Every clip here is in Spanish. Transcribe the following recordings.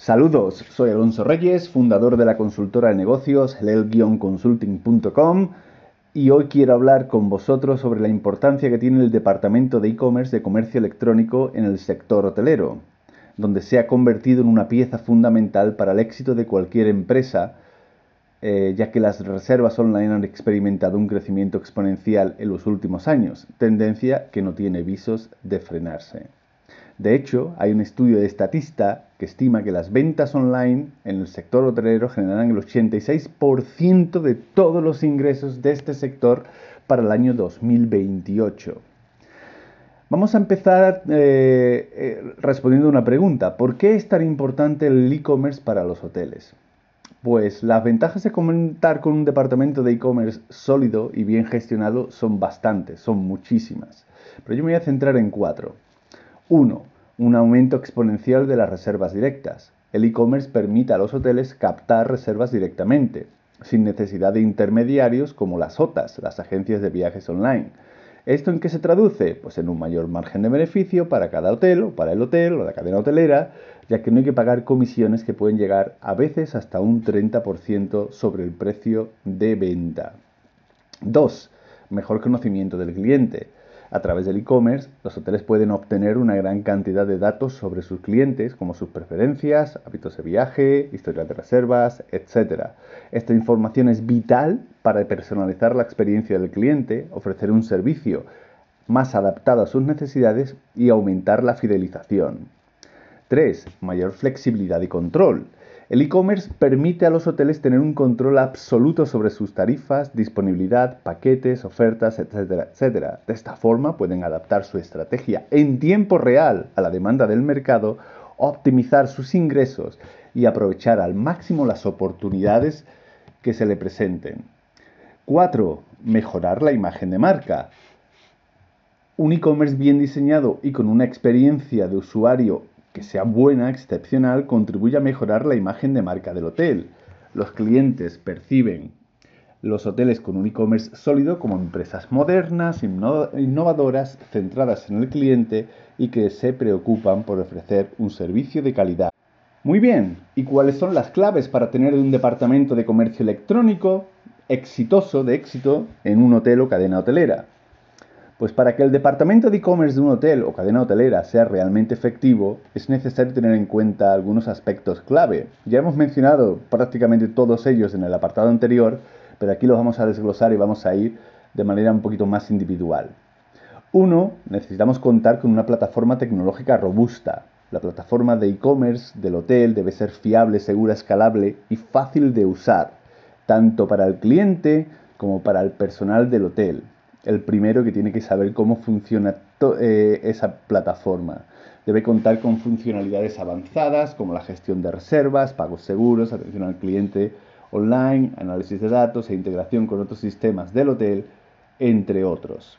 Saludos, soy Alonso Reyes, fundador de la consultora de negocios lel-consulting.com y hoy quiero hablar con vosotros sobre la importancia que tiene el departamento de e-commerce de comercio electrónico en el sector hotelero, donde se ha convertido en una pieza fundamental para el éxito de cualquier empresa, eh, ya que las reservas online han experimentado un crecimiento exponencial en los últimos años, tendencia que no tiene visos de frenarse. De hecho, hay un estudio de Estatista que estima que las ventas online en el sector hotelero generarán el 86% de todos los ingresos de este sector para el año 2028. Vamos a empezar eh, eh, respondiendo una pregunta. ¿Por qué es tan importante el e-commerce para los hoteles? Pues las ventajas de contar con un departamento de e-commerce sólido y bien gestionado son bastantes, son muchísimas. Pero yo me voy a centrar en cuatro. 1. Un aumento exponencial de las reservas directas. El e-commerce permite a los hoteles captar reservas directamente, sin necesidad de intermediarios como las OTAs, las agencias de viajes online. ¿Esto en qué se traduce? Pues en un mayor margen de beneficio para cada hotel o para el hotel o la cadena hotelera, ya que no hay que pagar comisiones que pueden llegar a veces hasta un 30% sobre el precio de venta. 2. Mejor conocimiento del cliente. A través del e-commerce, los hoteles pueden obtener una gran cantidad de datos sobre sus clientes, como sus preferencias, hábitos de viaje, historias de reservas, etc. Esta información es vital para personalizar la experiencia del cliente, ofrecer un servicio más adaptado a sus necesidades y aumentar la fidelización. 3. Mayor flexibilidad y control. El e-commerce permite a los hoteles tener un control absoluto sobre sus tarifas, disponibilidad, paquetes, ofertas, etcétera, etcétera. De esta forma pueden adaptar su estrategia en tiempo real a la demanda del mercado, optimizar sus ingresos y aprovechar al máximo las oportunidades que se le presenten. 4. Mejorar la imagen de marca. Un e-commerce bien diseñado y con una experiencia de usuario que sea buena, excepcional, contribuye a mejorar la imagen de marca del hotel. Los clientes perciben los hoteles con un e-commerce sólido como empresas modernas, innovadoras, centradas en el cliente y que se preocupan por ofrecer un servicio de calidad. Muy bien, ¿y cuáles son las claves para tener un departamento de comercio electrónico exitoso, de éxito, en un hotel o cadena hotelera? Pues para que el departamento de e-commerce de un hotel o cadena hotelera sea realmente efectivo, es necesario tener en cuenta algunos aspectos clave. Ya hemos mencionado prácticamente todos ellos en el apartado anterior, pero aquí los vamos a desglosar y vamos a ir de manera un poquito más individual. Uno, necesitamos contar con una plataforma tecnológica robusta. La plataforma de e-commerce del hotel debe ser fiable, segura, escalable y fácil de usar, tanto para el cliente como para el personal del hotel el primero que tiene que saber cómo funciona eh, esa plataforma. Debe contar con funcionalidades avanzadas como la gestión de reservas, pagos seguros, atención al cliente online, análisis de datos e integración con otros sistemas del hotel, entre otros.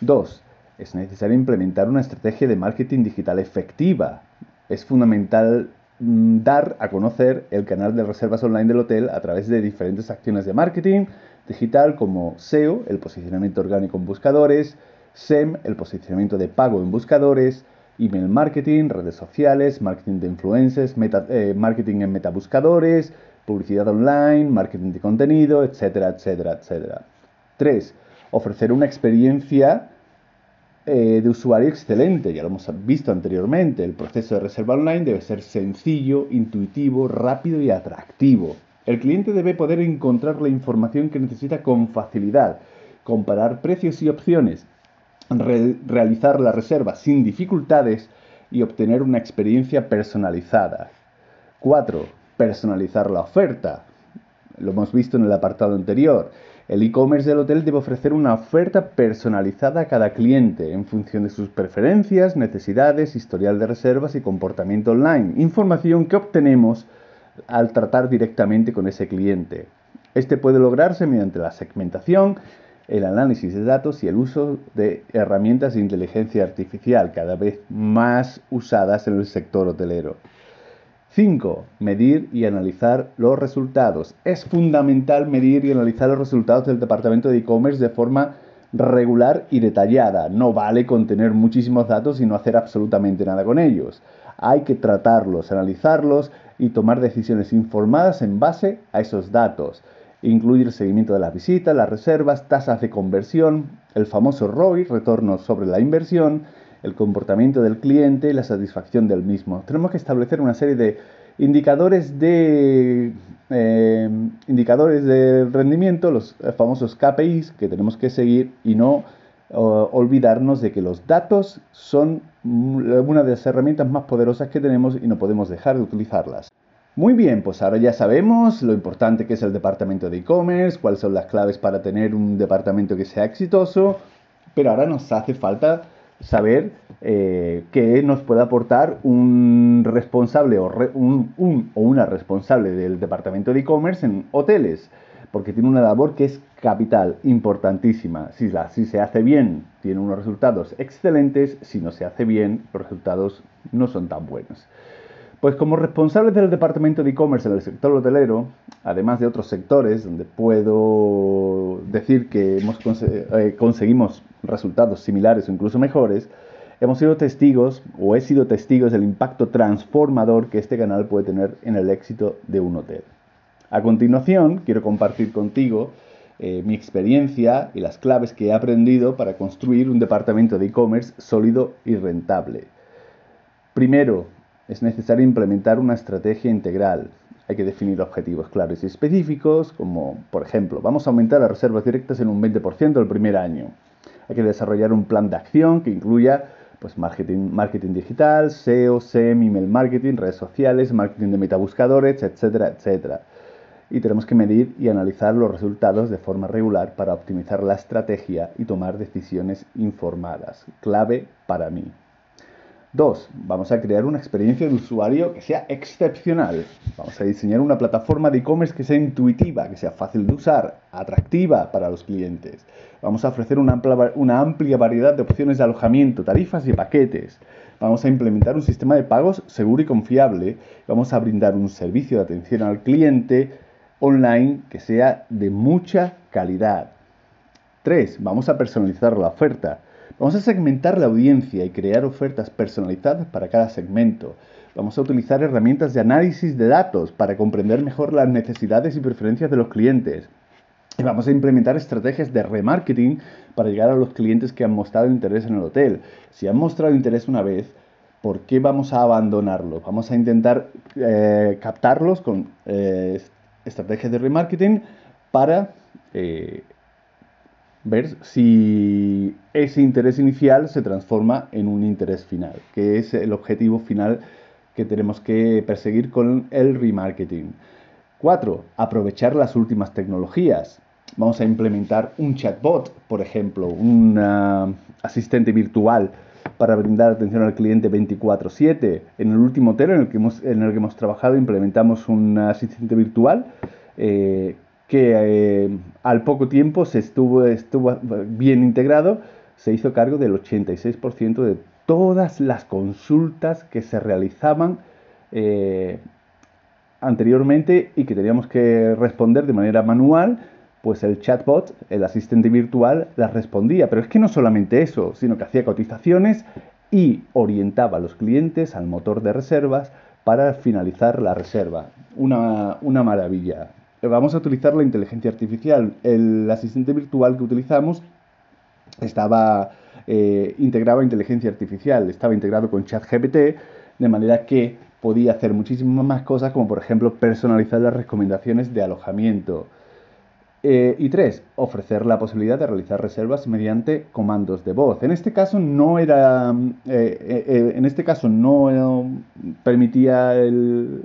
2. Es necesario implementar una estrategia de marketing digital efectiva. Es fundamental dar a conocer el canal de reservas online del hotel a través de diferentes acciones de marketing, digital como SEO, el posicionamiento orgánico en buscadores, SEM, el posicionamiento de pago en buscadores, email marketing, redes sociales, marketing de influencers, eh, marketing en metabuscadores, publicidad online, marketing de contenido, etcétera, etcétera, etcétera. 3. Ofrecer una experiencia eh, de usuario excelente, ya lo hemos visto anteriormente. El proceso de reserva online debe ser sencillo, intuitivo, rápido y atractivo. El cliente debe poder encontrar la información que necesita con facilidad, comparar precios y opciones, realizar la reserva sin dificultades y obtener una experiencia personalizada. 4. Personalizar la oferta. Lo hemos visto en el apartado anterior. El e-commerce del hotel debe ofrecer una oferta personalizada a cada cliente en función de sus preferencias, necesidades, historial de reservas y comportamiento online. Información que obtenemos al tratar directamente con ese cliente. Este puede lograrse mediante la segmentación, el análisis de datos y el uso de herramientas de inteligencia artificial cada vez más usadas en el sector hotelero. 5. Medir y analizar los resultados. Es fundamental medir y analizar los resultados del departamento de e-commerce de forma regular y detallada. No vale contener muchísimos datos y no hacer absolutamente nada con ellos. hay que tratarlos, analizarlos y tomar decisiones informadas en base a esos datos. Incluir el seguimiento de las visitas, las reservas, tasas de conversión, el famoso ROI, retorno sobre la inversión, el comportamiento del cliente y la satisfacción del mismo. Tenemos que establecer una serie de indicadores de, eh, indicadores de rendimiento, los famosos KPIs que tenemos que seguir y no olvidarnos de que los datos son una de las herramientas más poderosas que tenemos y no podemos dejar de utilizarlas. Muy bien, pues ahora ya sabemos lo importante que es el departamento de e-commerce, cuáles son las claves para tener un departamento que sea exitoso, pero ahora nos hace falta saber eh, qué nos puede aportar un responsable o, un, o una responsable del departamento de e-commerce en hoteles, porque tiene una labor que es capital, importantísima. Si, la, si se hace bien, tiene unos resultados excelentes, si no se hace bien, los resultados no son tan buenos. Pues como responsables del departamento de e-commerce en el sector hotelero, además de otros sectores donde puedo decir que hemos eh, conseguimos resultados similares o incluso mejores, hemos sido testigos o he sido testigos del impacto transformador que este canal puede tener en el éxito de un hotel. A continuación, quiero compartir contigo eh, mi experiencia y las claves que he aprendido para construir un departamento de e-commerce sólido y rentable. Primero, es necesario implementar una estrategia integral. Hay que definir objetivos claros y específicos, como por ejemplo, vamos a aumentar las reservas directas en un 20% el primer año. Hay que desarrollar un plan de acción que incluya pues, marketing, marketing digital, SEO, SEM, email marketing, redes sociales, marketing de metabuscadores, etcétera, etcétera. Y tenemos que medir y analizar los resultados de forma regular para optimizar la estrategia y tomar decisiones informadas. Clave para mí. Dos, vamos a crear una experiencia de usuario que sea excepcional. Vamos a diseñar una plataforma de e-commerce que sea intuitiva, que sea fácil de usar, atractiva para los clientes. Vamos a ofrecer una amplia, variedad de opciones de alojamiento, tarifas y paquetes. Vamos a implementar un sistema de pagos seguro y confiable. Vamos a brindar un servicio de atención al cliente online que sea de mucha calidad. Tres, vamos a personalizar la oferta. Vamos a segmentar la audiencia y crear ofertas personalizadas para cada segmento. Vamos a utilizar herramientas de análisis de datos para comprender mejor las necesidades y preferencias de los clientes. Y vamos a implementar estrategias de remarketing para llegar a los clientes que han mostrado interés en el hotel. Si han mostrado interés una vez, ¿por qué vamos a abandonarlos? Vamos a intentar eh, captarlos con eh, estrategias de remarketing para eh, ver si ese interés inicial se transforma en un interés final, que es el objetivo final que tenemos que perseguir con el remarketing. 4. Aprovechar las últimas tecnologías. Vamos a implementar un chatbot, por ejemplo, un asistente virtual para brindar atención al cliente 24/7. En el último hotel en el que hemos, en el que hemos trabajado implementamos un asistente virtual eh, que eh, al poco tiempo se estuvo, estuvo bien integrado, se hizo cargo del 86% de todas las consultas que se realizaban eh, anteriormente y que teníamos que responder de manera manual, pues el chatbot, el asistente virtual, las respondía. Pero es que no solamente eso, sino que hacía cotizaciones y orientaba a los clientes al motor de reservas para finalizar la reserva. Una, una maravilla vamos a utilizar la inteligencia artificial. El asistente virtual que utilizamos estaba eh, integraba inteligencia artificial, estaba integrado con ChatGPT, de manera que podía hacer muchísimas más cosas, como por ejemplo personalizar las recomendaciones de alojamiento. Eh, y tres, ofrecer la posibilidad de realizar reservas mediante comandos de voz. En este caso no era, eh, en este caso no permitía el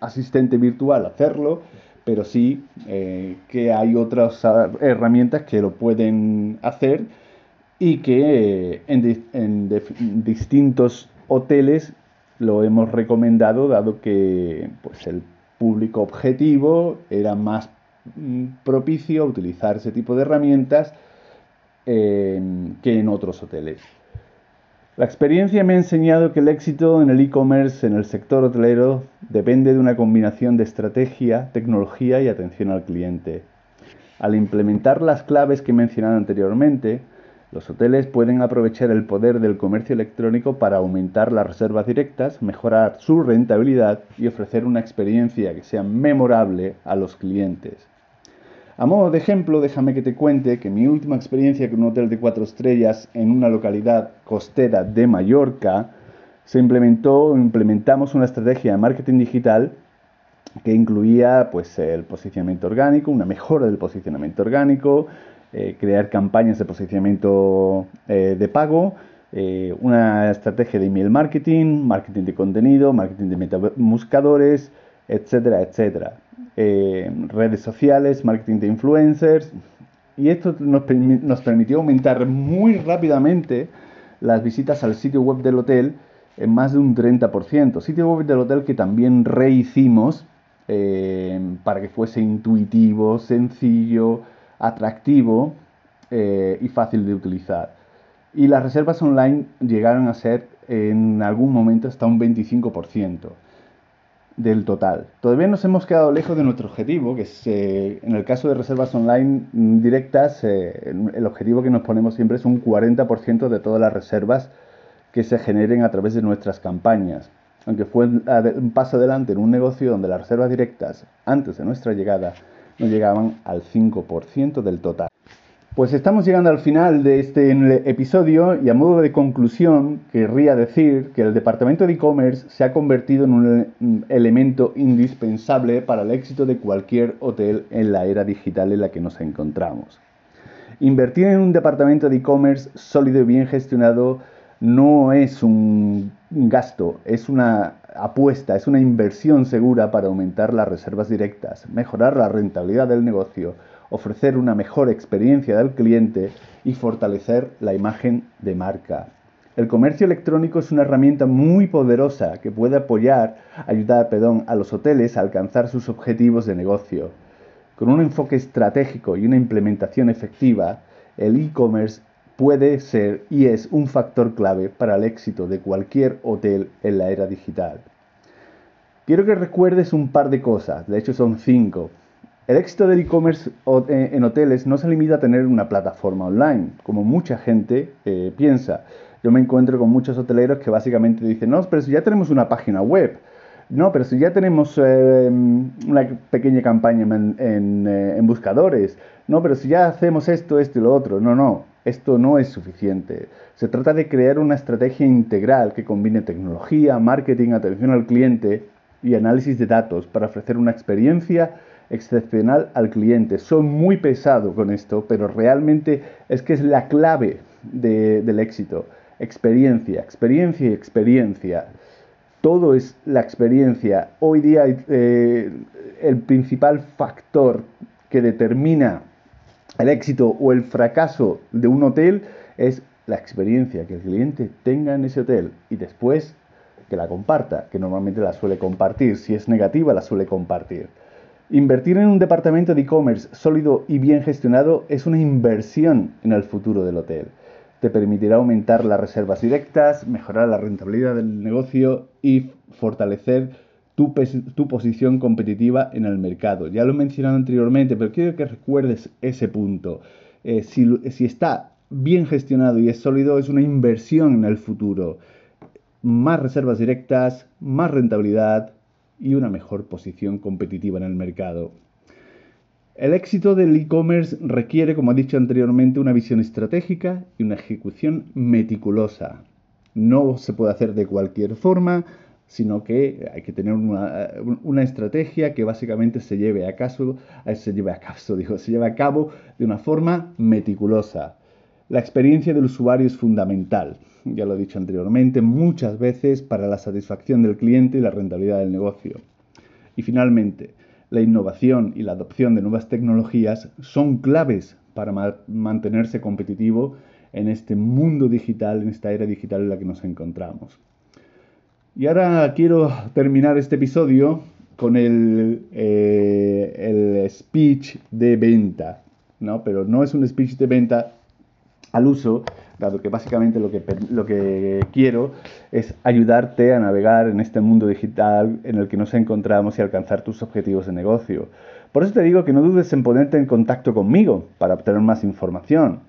asistente virtual hacerlo, pero sí eh, que hay otras herramientas que lo pueden hacer y que eh, en, distintos hoteles lo hemos recomendado dado que pues, el público objetivo era más mm, propicio a utilizar ese tipo de herramientas eh, que en otros hoteles. La experiencia me ha enseñado que el éxito en el e-commerce, en el sector hotelero, depende de una combinación de estrategia, tecnología y atención al cliente. Al implementar las claves que he mencionado anteriormente, Los hoteles pueden aprovechar el poder del comercio electrónico para aumentar las reservas directas, mejorar su rentabilidad y ofrecer una experiencia que sea memorable a los clientes. A modo de ejemplo, déjame que te cuente que mi última experiencia con un hotel de cuatro estrellas en una localidad costera de Mallorca se implementó, implementamos una estrategia de marketing digital que incluía pues el posicionamiento orgánico, una mejora del posicionamiento orgánico, eh, crear campañas de posicionamiento eh, de pago, eh, una estrategia de email marketing, marketing de contenido, marketing de metamuscadores, etcétera, etcétera. Redes sociales, marketing de influencers. Y esto nos, permitió aumentar muy rápidamente las visitas al sitio web del hotel en más de un 30%. Sitio web del hotel que también rehicimos para que fuese intuitivo, sencillo, atractivo eh, y fácil de utilizar. Y las reservas online llegaron a ser en algún momento hasta un 25% del total. Todavía nos hemos quedado lejos de nuestro objetivo, que es eh, en el caso de reservas online directas, eh, el objetivo que nos ponemos siempre es un 40% de todas las reservas que se generen a través de nuestras campañas. Aunque fue un paso adelante en un negocio donde las reservas directas, antes de nuestra llegada, no llegaban al 5% del total. Pues estamos llegando al final de este episodio y a modo de conclusión querría decir que el departamento de e-commerce se ha convertido en un elemento indispensable para el éxito de cualquier hotel en la era digital en la que nos encontramos. Invertir en un departamento de e-commerce sólido y bien gestionado no es un gasto, es una apuesta, es una inversión segura para aumentar las reservas directas, mejorar la rentabilidad del negocio, ofrecer una mejor experiencia del cliente y fortalecer la imagen de marca. El comercio electrónico es una herramienta muy poderosa que puede apoyar, ayudar perdón, a los hoteles a alcanzar sus objetivos de negocio. Con un enfoque estratégico y una implementación efectiva, el e-commerce puede ser y es un factor clave para el éxito de cualquier hotel en la era digital. Quiero que recuerdes un par de cosas, de hecho son cinco. El éxito del e-commerce eh, en hoteles no se limita a tener una plataforma online, como mucha gente eh, piensa. Yo me encuentro con muchos hoteleros que básicamente dicen, no, pero si ya tenemos una página web, no, pero si ya tenemos eh, una pequeña campaña en buscadores, no, pero si ya hacemos esto, esto y lo otro, no, no, esto no es suficiente. Se trata de crear una estrategia integral que combine tecnología, marketing, atención al cliente y análisis de datos para ofrecer una experiencia excepcional al cliente. Soy muy pesado con esto, pero realmente es que es la clave del éxito. Experiencia, experiencia y experiencia. Todo es la experiencia. Hoy día eh, el principal factor que determina el éxito o el fracaso de un hotel es la experiencia que el cliente tenga en ese hotel y después que la comparta, que normalmente la suele compartir. Si es negativa, la suele compartir. Invertir en un departamento de e-commerce sólido y bien gestionado es una inversión en el futuro del hotel. Te permitirá aumentar las reservas directas, mejorar la rentabilidad del negocio y fortalecer tu, posición competitiva en el mercado. Ya lo he mencionado anteriormente, pero quiero que recuerdes ese punto. Eh, si, si está bien gestionado y es sólido, es una inversión en el futuro. Más reservas directas, más rentabilidad y una mejor posición competitiva en el mercado. El éxito del e-commerce requiere, como he dicho anteriormente, una visión estratégica y una ejecución meticulosa. No se puede hacer de cualquier forma, sino que hay que tener una, estrategia que básicamente se lleve a caso, eh, se lleve a caso, digo, se lleve a cabo de una forma meticulosa. La experiencia del usuario es fundamental, ya lo he dicho anteriormente, muchas veces para la satisfacción del cliente y la rentabilidad del negocio. Y finalmente, la innovación y la adopción de nuevas tecnologías son claves para mantenerse competitivo en este mundo digital, en esta era digital en la que nos encontramos. Y ahora quiero terminar este episodio con el, eh, el speech de venta, ¿no? Pero no es un speech de venta al uso, dado que básicamente lo que, lo que quiero es ayudarte a navegar en este mundo digital en el que nos encontramos y alcanzar tus objetivos de negocio. Por eso te digo que no dudes en ponerte en contacto conmigo para obtener más información.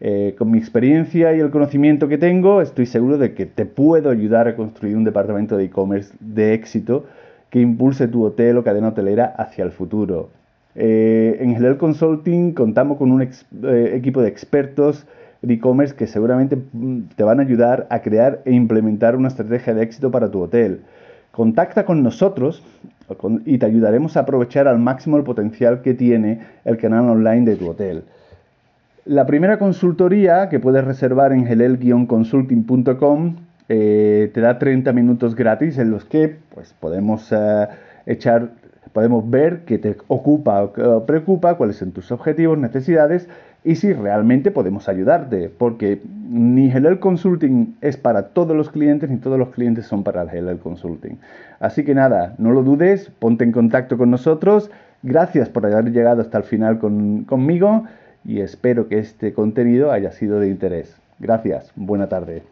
Eh, con mi experiencia y el conocimiento que tengo, estoy seguro de que te puedo ayudar a construir un departamento de e-commerce de éxito que impulse tu hotel o cadena hotelera hacia el futuro. Eh, en Helel Consulting contamos con un eh, equipo de expertos de e-commerce que seguramente mm, te van a ayudar a crear e implementar una estrategia de éxito para tu hotel. Contacta con nosotros y te ayudaremos a aprovechar al máximo el potencial que tiene el canal online de tu hotel. La primera consultoría que puedes reservar en gelel-consulting.com eh, te da 30 minutos gratis en los que pues, podemos eh, echar podemos ver qué te ocupa o preocupa, cuáles son tus objetivos, necesidades y si realmente podemos ayudarte, porque ni Consulting es para todos los clientes ni todos los clientes son para el Helel Consulting. Así que nada, no lo dudes, ponte en contacto con nosotros. Gracias por haber llegado hasta el final conmigo y espero que este contenido haya sido de interés. Gracias, buena tarde.